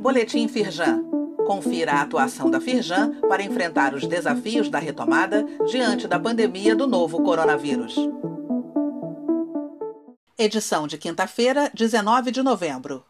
Boletim Firjan. Confira a atuação da Firjan para enfrentar os desafios da retomada diante da pandemia do novo coronavírus. Edição de quinta-feira, 19 de novembro.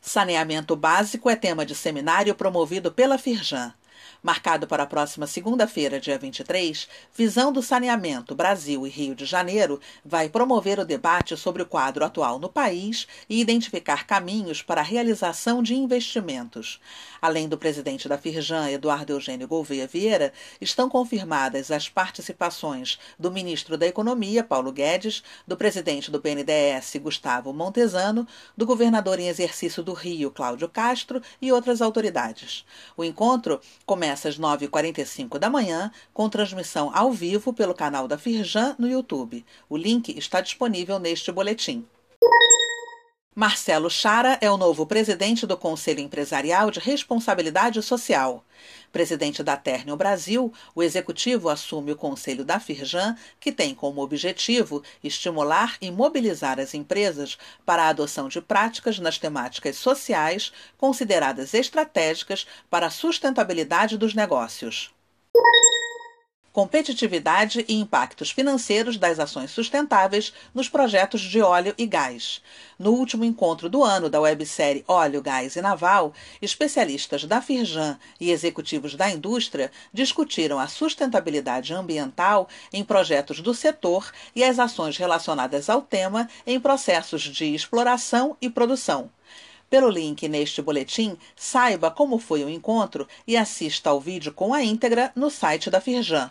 Saneamento básico é tema de seminário promovido pela Firjan marcado para a próxima segunda-feira, dia 23, Visão do Saneamento Brasil e Rio de Janeiro vai promover o debate sobre o quadro atual no país e identificar caminhos para a realização de investimentos. Além do presidente da Firjan, Eduardo Eugênio Gouveia Vieira, estão confirmadas as participações do ministro da Economia, Paulo Guedes, do presidente do BNDES, Gustavo Montesano, do governador em exercício do Rio, Cláudio Castro, e outras autoridades. O encontro começa às 9h45 da manhã, com transmissão ao vivo pelo canal da Firjan no YouTube. O link está disponível neste boletim. Marcelo Chara é o novo presidente do Conselho Empresarial de Responsabilidade Social. Presidente da Ternium Brasil, o executivo assume o conselho da Firjan, que tem como objetivo estimular e mobilizar as empresas para a adoção de práticas nas temáticas sociais consideradas estratégicas para a sustentabilidade dos negócios competitividade e impactos financeiros das ações sustentáveis nos projetos de óleo e gás. No último encontro do ano da websérie Óleo, Gás e Naval, especialistas da Firjan e executivos da indústria discutiram a sustentabilidade ambiental em projetos do setor e as ações relacionadas ao tema em processos de exploração e produção. Pelo link neste boletim, saiba como foi o encontro e assista ao vídeo com a íntegra no site da Firjan.